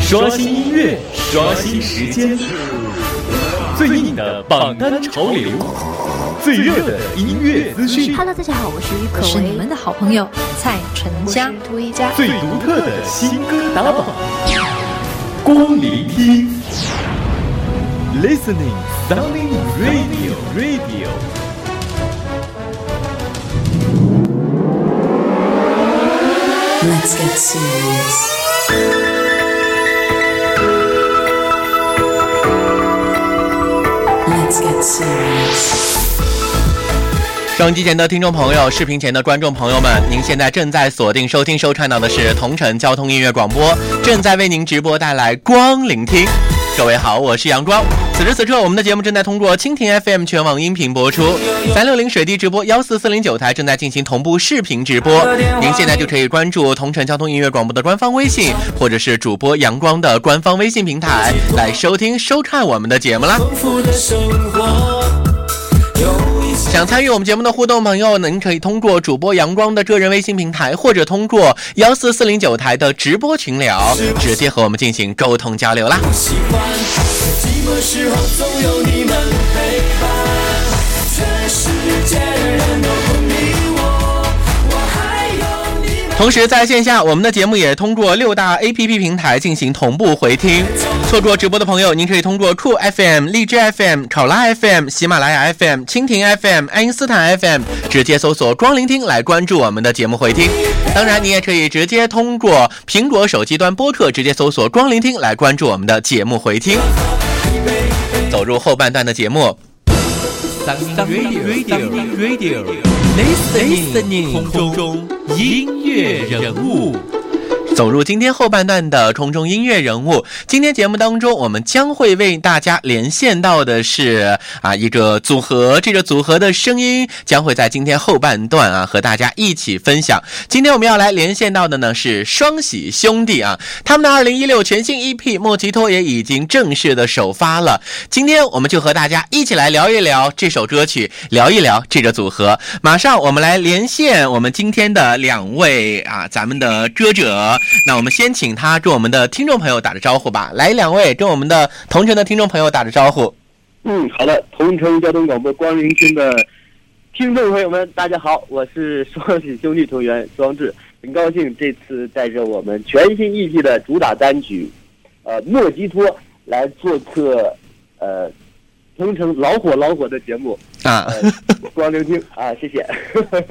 刷新音乐，刷新时间，最硬的榜单潮流，最热的音乐资讯。Hello，大家好，我是于可我是你们的好朋友蔡淳佳。涂一佳。最独特的新歌打榜，光聆听，Listening Sounding Radio Radio。Let's get serious. 收音机前的听众朋友，视频前的观众朋友们，您现在正在锁定收听收看到的是同城交通音乐广播，正在为您直播带来光聆听。各位好，我是阳光。此时此刻，我们的节目正在通过蜻蜓 FM 全网音频播出，三六零水滴直播，幺四四零九台正在进行同步视频直播。您现在就可以关注同城交通音乐广播的官方微信，或者是主播阳光的官方微信平台来收听收看我们的节目啦幸福的生活。想参与我们节目的互动朋友，您可以通过主播阳光的个人微信平台，或者通过幺四四零九台的直播群聊，直接和我们进行沟通交流啦。喜欢，寂寞时候总有你们陪伴，全世界的人都不，同时，在线下，我们的节目也通过六大 APP 平台进行同步回听。错过直播的朋友，您可以通过酷 FM、荔枝 FM、考拉 FM、喜马拉雅 FM、蜻蜓 FM、爱因斯坦 FM 直接搜索“光聆听”来关注我们的节目回听。当然，你也可以直接通过苹果手机端播客直接搜索“光聆听”来关注我们的节目回听。走入后半段的节目。Radio Radio Listening 空中音乐人物。走入今天后半段的空中音乐人物。今天节目当中，我们将会为大家连线到的是啊一个组合，这个组合的声音将会在今天后半段啊和大家一起分享。今天我们要来连线到的呢是双喜兄弟啊，他们的二零一六全新 EP《莫吉托》也已经正式的首发了。今天我们就和大家一起来聊一聊这首歌曲，聊一聊这个组合。马上我们来连线我们今天的两位啊，咱们的歌者。那我们先请他跟我们的听众朋友打个招呼吧。来，两位跟我们的同城的听众朋友打个招呼。嗯，好的，同城交通广播光聆听的听众朋友们，大家好，我是双喜兄弟成员庄志，很高兴这次带着我们全新 EP 的主打单曲，呃，莫吉托来做客，呃，同城老火老火的节目，啊，呃，光聆听啊，谢谢。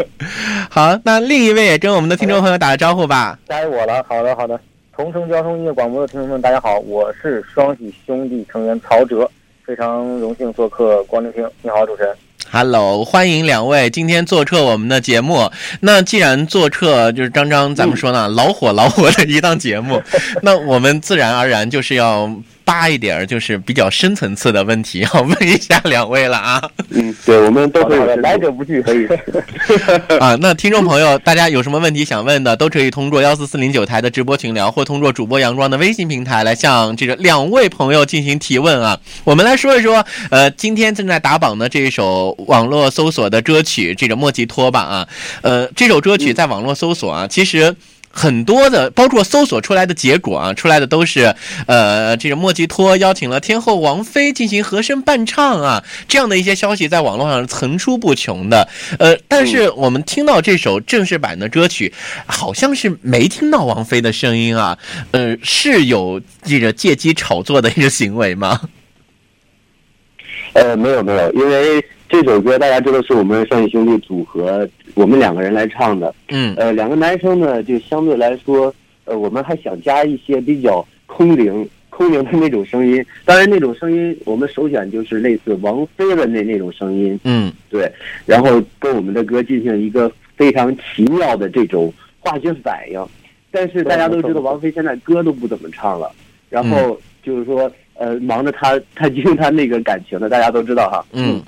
好，那另一位也跟我们的听众朋友打个招呼吧。该我了，好的好的。同城交通音乐广播的听众们，大家好，我是双喜兄弟成员曹哲，非常荣幸做客光聆听。你好，主持人。Hello，欢迎两位今天做客我们的节目。那既然做客，就是张张咱们说呢，老火老火的一档节目，那我们自然而然就是要扒一点儿，就是比较深层次的问题，要问一下两位了啊。嗯，对，我们都会好的好的，来者不拒，可以。啊，那听众朋友，大家有什么问题想问的，都可以通过幺四四零九台的直播群聊，或通过主播阳光的微信平台来向这个两位朋友进行提问啊。我们来说一说，呃，今天正在打榜的这一首网络搜索的歌曲，这个莫吉托吧啊，呃，这首歌曲在网络搜索啊，其实。很多的，包括搜索出来的结果啊，出来的都是，呃，这个莫吉托邀请了天后王菲进行和声伴唱啊，这样的一些消息在网络上层出不穷的。呃，但是我们听到这首正式版的歌曲，好像是没听到王菲的声音啊，呃，是有这个借机炒作的一个行为吗？呃，没有没有，因为这首歌大家知道是我们双喜兄弟组合，我们两个人来唱的。嗯呃，两个男生呢，就相对来说，呃，我们还想加一些比较空灵、空灵的那种声音。当然，那种声音我们首选就是类似王菲的那那种声音，嗯对。然后跟我们的歌进行一个非常奇妙的这种化学反应。但是大家都知道，王菲现在歌都不怎么唱了，然后就是说，呃，忙着她她因为她那个感情的，大家都知道哈。嗯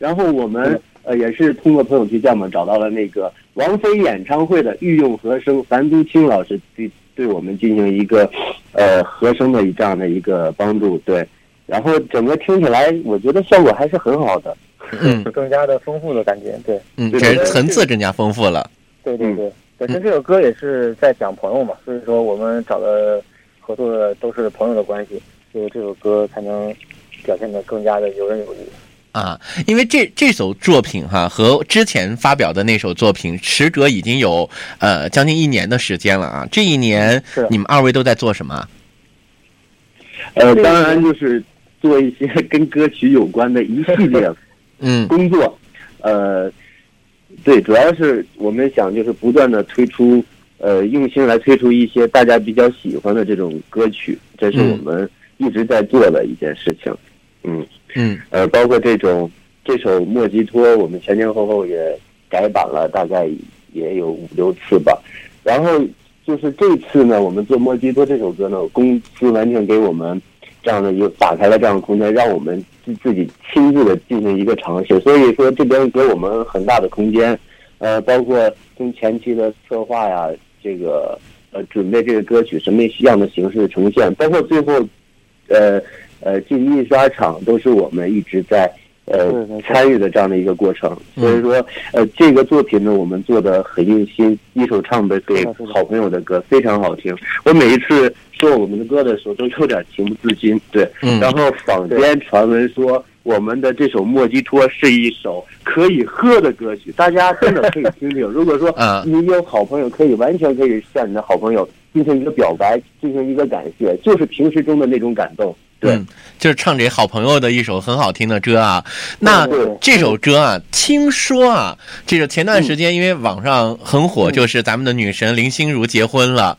然后我们呃也是通过朋友推荐嘛，找到了那个王菲演唱会的御用和声樊都清老师对对我们进行一个呃和声的这样的一个帮助，对。然后整个听起来，我觉得效果还是很好的。嗯 更加的丰富的感觉。对，嗯，层次更加丰富了。对对对。本身这首歌也是在讲朋友嘛，所以说我们找的合作的都是朋友的关系，所以这首歌才能表现得更加的游刃有余。啊，因为这这首作品哈和之前发表的那首作品，时隔已经有呃将近一年的时间了啊。这一年你们二位都在做什么？呃，当然就是做一些 跟歌曲有关的一系列 嗯工作，呃，对，主要是我们想就是不断的推出，呃，用心来推出一些大家比较喜欢的这种歌曲，这是我们一直在做的一件事情。嗯，嗯嗯呃，包括这种这首《莫吉托》，我们前前后后也改版了，大概也有五六次吧。然后就是这次呢，我们做《莫吉托》这首歌呢，公司完全给我们这样的一个打开了这样的空间，让我们自自己亲自的进行一个尝试。所以说这边给我们很大的空间，呃，包括从前期的策划呀，这个呃准备这个歌曲什么样的形式呈现，包括最后呃呃进印刷厂都是我们一直在。呃参与的这样的一个过程，嗯所以说，呃，这个作品呢，我们做的很用心，一首唱的给好朋友的歌，非常好听。我每一次说我们的歌的时候，都有点情不自禁。对，嗯然后坊间传闻说，我们的这首《莫吉托》是一首可以喝的歌曲，大家真的可以听听。如果说啊你有好朋友，可以完全可以向你的好朋友进行一个表白，进行一个感谢，就是平时中的那种感动。对，嗯，就是唱给好朋友的一首很好听的歌啊。那这首歌啊，听说啊，这个前段时间因为网上很火，就是咱们的女神林心如结婚了。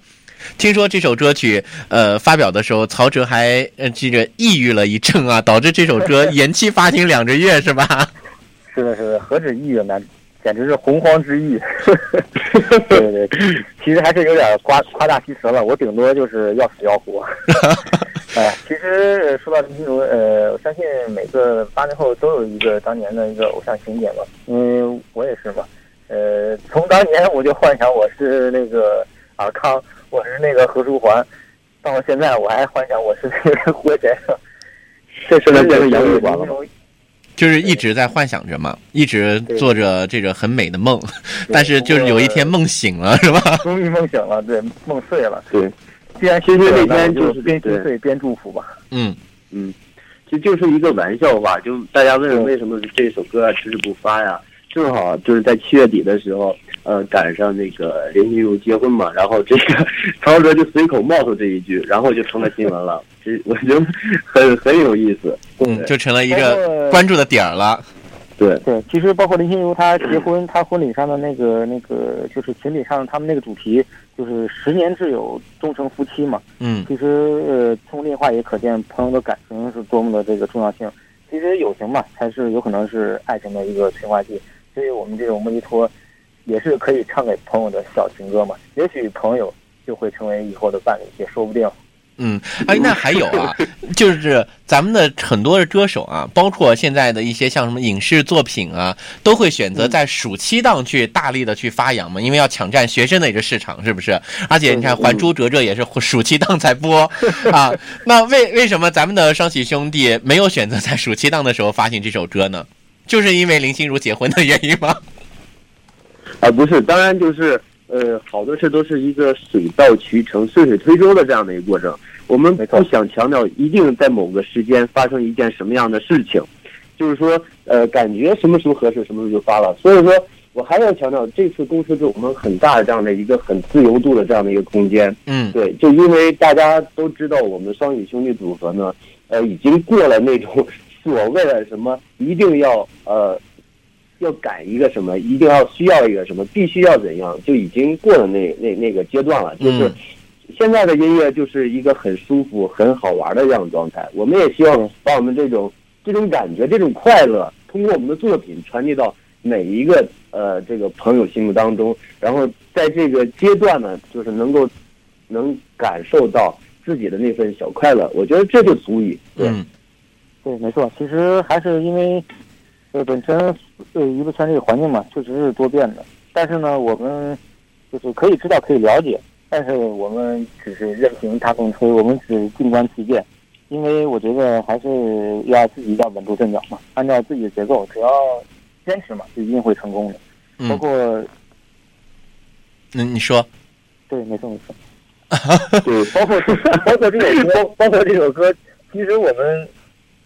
听说这首歌曲，呃，发表的时候，曹哲还呃这个抑郁了一阵啊，导致这首歌延期发行两个月，是吧？是的，是的，何止抑郁呢，简直是洪荒之役。对对对，其实还是有点夸夸大其词了。我顶多就是要死要活。哎，其实呃说到林心如，呃，我相信每个八零后都有一个当年的一个偶像情节嘛，因为我也是嘛。呃，从当年我就幻想我是那个尔康，我是那个何书桓，到了现在我还幻想我是那个胡先生。这时候变成杨玉环了吗？就是一直在幻想着嘛，一直做着这个很美的梦，但是就是有一天梦醒了，是吧？终于梦醒了，对，梦碎了。对，既然其实那天就就是对边心碎边祝福吧。嗯嗯，其实就是一个玩笑话，就大家问为什么这首歌啊迟迟不发呀？正好就是在七月底的时候，呃，赶上那个林心如结婚嘛，然后这个曹哲就随口冒出这一句，然后就成了新闻了。这我觉得很很有意思。嗯，就成了一个关注的点儿了。对，对，其实包括林心如她结婚，她婚礼上的那个那个就是情侣上他们那个主题就是十年挚友，终成夫妻嘛。嗯其实呃，从另话也可见朋友的感情是多么的这个重要性。其实友情嘛，才是有可能是爱情的一个催化剂。所以我们这种莫吉托也是可以唱给朋友的小情歌嘛。也许朋友就会成为以后的伴侣，也说不定。嗯，哎，那还有啊，就是咱们的很多的歌手啊，包括现在的一些像什么影视作品啊，都会选择在暑期档去大力的去发扬嘛，因为要抢占学生的一个市场，是不是？而且你看《还珠格格》也是暑期档才播 啊，那为为什么咱们的双喜兄弟没有选择在暑期档的时候发行这首歌呢？就是因为林心如结婚的原因吗？啊，不是，当然就是呃，好多事都是一个水到渠成、顺水推舟的这样的一个过程。我们不想强调一定在某个时间发生一件什么样的事情，就是说呃，感觉什么时候合适，什么时候就发了。所以说我还要强调，这次公司给我们很大的这样的一个很自由度的这样的一个空间。嗯对，就因为大家都知道，我们双语兄弟组合呢，呃，已经过了那种 所谓的什么一定要呃要改一个什么，一定要需要一个什么，必须要怎样，就已经过了那那那个阶段了。就是嗯现在的音乐就是一个很舒服、很好玩的这样的状态。我们也希望把我们这种这种感觉、这种快乐，通过我们的作品传递到每一个呃这个朋友心目当中，然后在这个阶段呢，就是能够能感受到自己的那份小快乐，我觉得这就足以。对，嗯对，没错，其实还是因为，呃，本身呃娱乐圈这个环境嘛，确实是多变的。但是呢，我们就是可以知道，可以了解，但是我们只是任凭大风吹，我们只静观其变。因为我觉得还是要自己要稳住阵脚嘛，按照自己的节奏，只要坚持嘛，就一定会成功的。包嗯，括那你说，对，没错没错。对，包括包括这首歌，包括这首歌，其实我们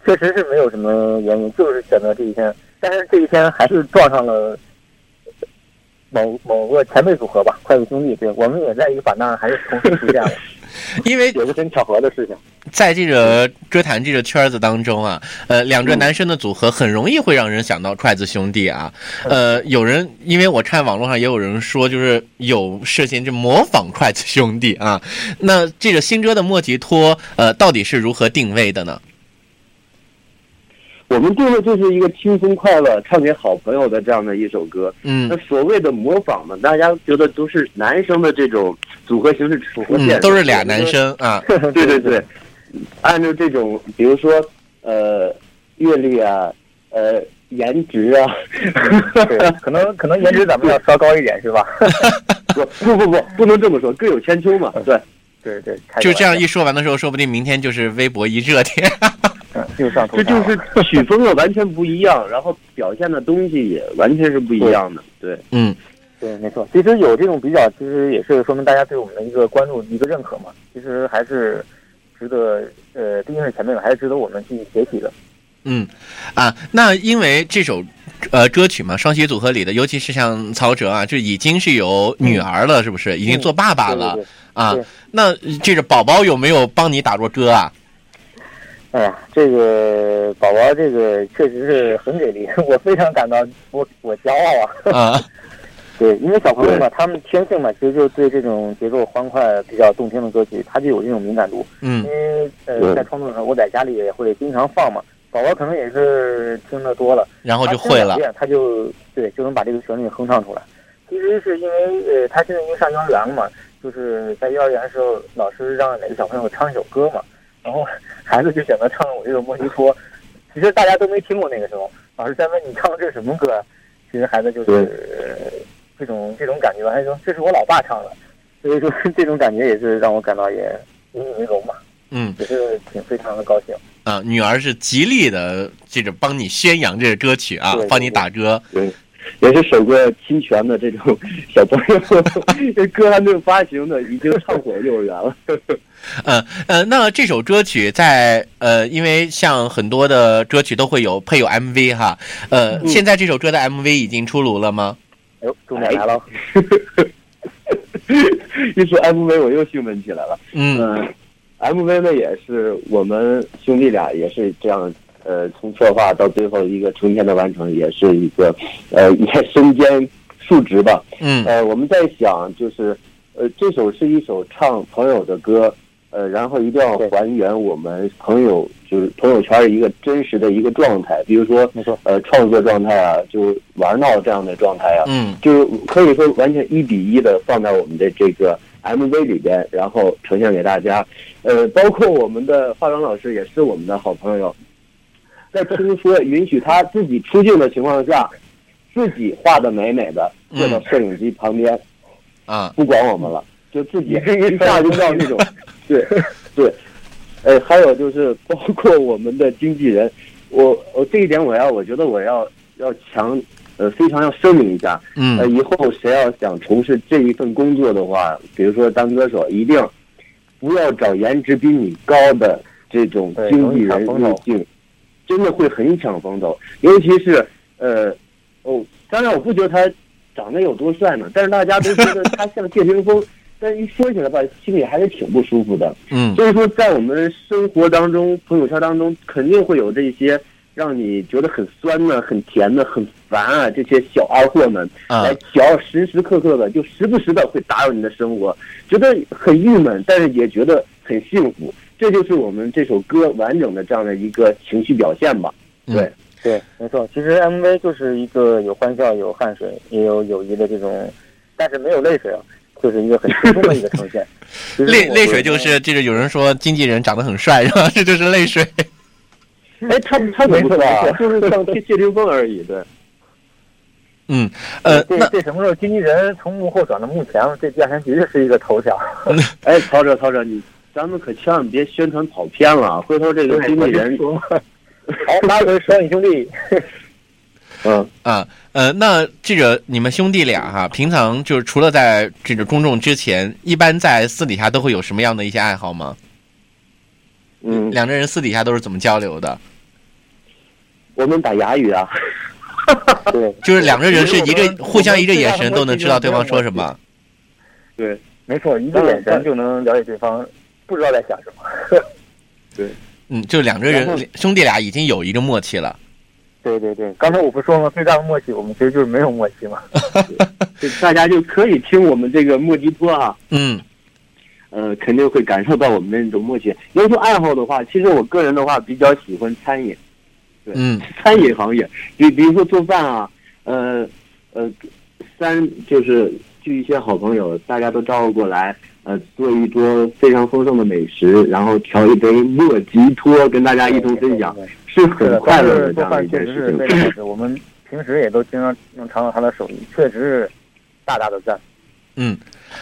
确实是没有什么原因，就是选择这一天，但是这一天还是撞上了某某个前辈组合吧，筷子兄弟，对我们也在一个版纳还是同时出现了，因为有个真巧合的事情。在这个歌坛这个圈子当中啊，呃，两个男生的组合很容易会让人想到筷子兄弟啊。呃，有人因为我看网络上也有人说，就是有涉嫌就模仿筷子兄弟啊。那这个新歌的莫吉托，呃，到底是如何定位的呢？我们定的就是一个轻松快乐、唱给好朋友的这样的一首歌。嗯那所谓的模仿呢，大家觉得都是男生的这种组合形式出现，嗯，都是俩男。生啊。对对对，按照这种，比如说呃阅历啊，呃颜值啊，对，可能 可能颜值咱们要稍高一点，是吧？不不不不，不能这么说，各有千秋嘛。对，对对，就这样一说完的时候，说不定明天就是微博一热点。嗯又上头这就是 曲风啊完全不一样，然后表现的东西也完全是不一样的。对，嗯对，没错。其实有这种比较，其实也是说明大家对我们的一个关注、一个认可嘛。其实还是值得，呃，毕竟是前辈嘛，还是值得我们去学习的。嗯，啊，那因为这首呃歌曲嘛，双喜组合里的，尤其是像曹哲啊，就已经是有女儿了，是不是？已经做爸爸了、对对对啊？那这个宝宝有没有帮你打过歌啊？哎呀，这个宝宝，这个确实是很给力，我非常感到我我骄傲啊。啊，对，因为小朋友嘛，他们天性嘛，其实就对这种节奏欢快、比较动听的歌曲，他就有这种敏感度。嗯因为呃，在创作的时候，我在家里也会经常放嘛。宝宝可能也是听得多了，然后就会了。他就对就能把这个旋律哼唱出来。其实是因为呃，他现在因为上幼儿园了嘛，就是在幼儿园的时候，老师让哪个小朋友唱一首歌嘛，然后孩子就选择唱了我这个莫西托。其实大家都没听过那个时候，老师在问你唱的这是什么歌，其实孩子就是、呃这种这种感觉，还说这是我老爸唱的，所以说 这种感觉也是让我感到也引以为荣嘛，嗯。也是挺非常的高兴。啊，女儿是极力的这个帮你宣扬这个歌曲啊帮你打歌。对，也是首个侵权的这种 小朋友，这歌还没有发行呢，已经唱火幼儿园了。呃呃，那这首歌曲在呃，因为像很多的歌曲都会有配有 MV 哈，呃，嗯现在这首歌的 MV 已经出炉了吗？哎呦，重点来了，一说 MV 我又兴奋起来了。嗯嗯，MV 呢也是我们兄弟俩也是这样，呃，从策划到最后一个成片的完成，也是一个呃也身兼数职吧。嗯。呃，我们在想就是，呃，这首是一首唱朋友的歌，呃，然后一定要还原我们朋友就是朋友圈一个真实的一个状态，比如说没错，呃创作状态啊，就玩闹这样的状态啊，嗯。就可以说完全一比一的放在我们的这个 MV 里边，然后呈现给大家。呃，包括我们的化妆老师也是我们的好朋友，在听说允许他自己出镜的情况下，自己画的美美的，坐到摄影机旁边，啊不管我们了，就自己一下就到那种，对对。呃，还有就是包括我们的经纪人，我我这一点我要，我觉得我要要强，呃，非常要声明一下，呃，嗯以后谁要想从事这一份工作的话，比如说当歌手，一定不要找颜值比你高的这种经纪人入境，真的会很抢风头。尤其是呃，哦，当然我不觉得他长得有多帅呢，但是大家都觉得 他像谢霆锋，但一说起来吧，心里还是挺不舒服的。嗯所以说，在我们生活当中、朋友圈当中，肯定会有这些让你觉得很酸的、很甜的、很烦啊这些小二货们啊来嚼，时时刻刻的就时不时的会打扰你的生活，觉得很郁闷，但是也觉得很幸福。这就是我们这首歌完整的这样的一个情绪表现吧。对，嗯对，没错。其实 MV 就是一个有欢笑、有汗水，也有友谊的这种，但是没有泪水啊，就是一个很轻松的一个呈现。泪泪水就是就是有人说经纪人长得很帅 是吧？这就是泪水。哎，他他怎么说没错啊？就是像谢谢霆锋而已。对，嗯呃，这这什么时候经纪人从幕后转到幕前了？这第二天绝对是一个头条。哎，曹哲，曹哲，你咱们可千万别宣传跑偏了啊！回头这个经纪人好，拉回双影兄弟。嗯，啊，呃，那这个你们兄弟俩哈，平常就是除了在这个公众之前，一般在私底下都会有什么样的一些爱好吗？嗯，两个人私底下都是怎么交流的？我们打哑语啊，对，就是两个人是一个互相一个眼神都能知道对方说什么。对，没错，一个眼神就能了解对方不知道在想什么。对嗯，就两个人兄弟俩已经有一个默契了。对对对，刚才我不说吗？最大的默契，我们其实就是没有默契嘛。就大家就可以听我们这个莫吉托啊，嗯呃，肯定会感受到我们的那种默契。要说爱好的话，其实我个人的话比较喜欢餐饮，嗯 餐饮行业，比比如说做饭啊，呃呃，三就是聚一些好朋友，大家都招呼过来，呃，做一桌非常丰盛的美食，然后调一杯莫吉托，跟大家一同分享，是是很，快乐的这做样一饭确实是件事情。非常好吃。我们平时也都经常能尝到他的手艺，确实是大大的赞。嗯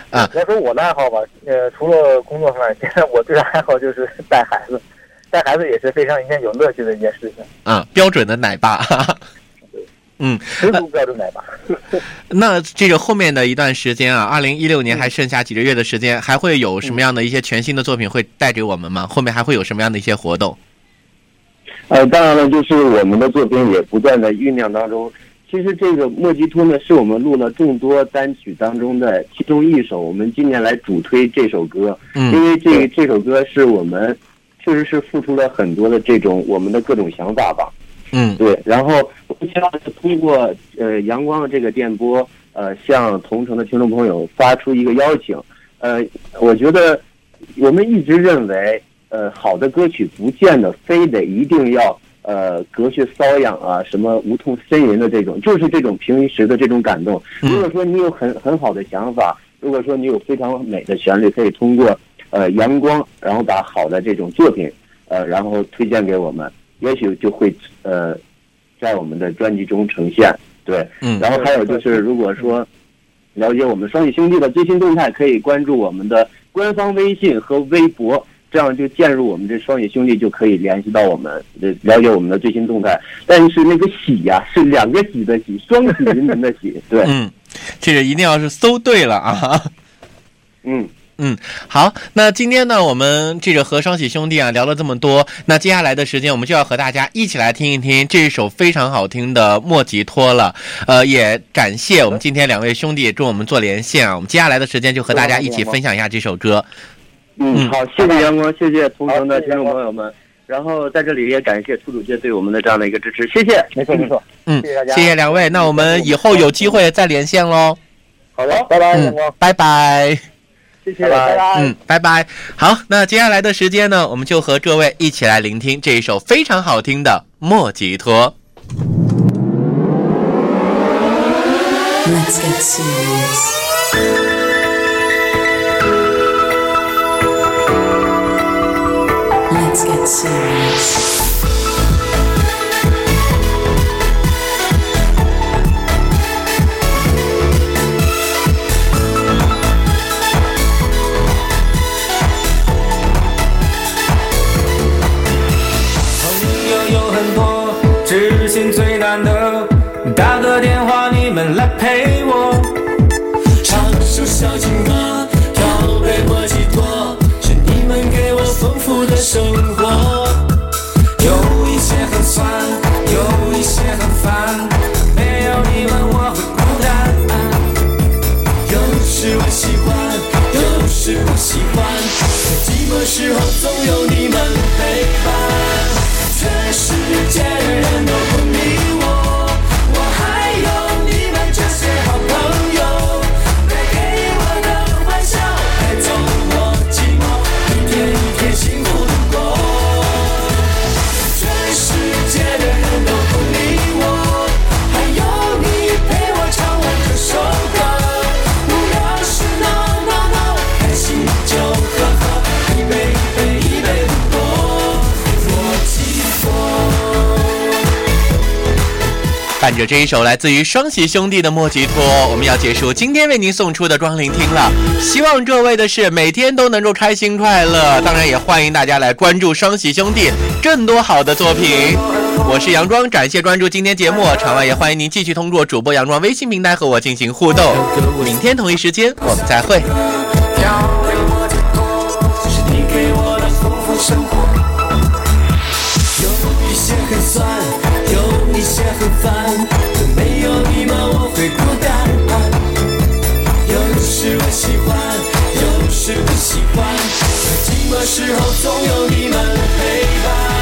啊要说我的爱好吧，呃，除了工作上面，现 在我最大爱好就是带孩子，带孩子也是非常一件有乐趣的一件事情，啊，标准的奶爸。嗯，十足标准奶爸。那这个后面的一段时间啊，二零一六年还剩下几个月的时间，还会有什么样的一些全新的作品会带给我们吗？后面还会有什么样的一些活动？呃，当然了，就是我们的作品也不断的酝酿当中。其实这个莫吉托呢，是我们录了众多单曲当中的其中一首。我们今年来主推这首歌，因嗯为这这首歌是我们确实是付出了很多的这种我们的各种想法吧。嗯对，然后我们希望是通过呃阳光的这个电波，呃，向同城的听众朋友发出一个邀请。呃，我觉得我们一直认为，呃，好的歌曲不见得非得一定要呃隔靴搔痒啊，什么无痛呻吟的这种，就是这种平时的这种感动。嗯如果说你有很很好的想法，如果说你有非常美的旋律，可以通过呃阳光，然后把好的这种作品呃，然后推荐给我们，也许就会呃在我们的专辑中呈现。对，嗯然后还有就是，如果说了解我们双喜兄弟的最新动态，可以关注我们的官方微信和微博，这样就进入我们这双喜兄弟就可以联系到我们，呃了解我们的最新动态。但是那个喜呀、是两个喜的喜，双喜临门的喜。对，嗯，这个一定要是搜对了啊。嗯，好，那今天呢，我们这个和双喜兄弟啊聊了这么多，那接下来的时间我们就要和大家一起来听一听这一首非常好听的《莫吉托》了。呃，也感谢我们今天两位兄弟跟我们做连线啊，我们接下来的时间就和大家一起分享一下这首歌。嗯嗯，好，谢谢阳光，谢谢同城的听众朋友们。然后在这里也感谢出主界对我们的这样的一个支持，谢谢。没错没错，嗯，谢谢大家谢谢两位，那我们以后有机会再连线喽。好的，拜拜，阳嗯光，，拜拜。谢谢。嗯，拜拜。好，那接下来的时间呢，我们就和各位一起来聆听这一首非常好听的《莫吉托》。Let's get serious. Let's 给我，唱首小情歌，调杯莫吉托，是你们给我丰富的生活。有一些很酸，有一些很烦，没有你们我会孤单。有时我喜欢，有时不喜欢，在寂寞时候总有你着这一首来自于双喜兄弟的《莫吉托》，我们要结束今天为您送出的光聆听了。希望各位的是每天都能够开心快乐，当然也欢迎大家来关注双喜兄弟更多好的作品。我是杨庄，感谢关注今天节目，场外也欢迎您继续通过主播杨庄微信平台和我进行互动。明天同一时间我们再会。是你给我的生活。不烦没有你们我会孤单。啊有时我喜欢有时不喜欢可寂寞时候总有你们陪伴。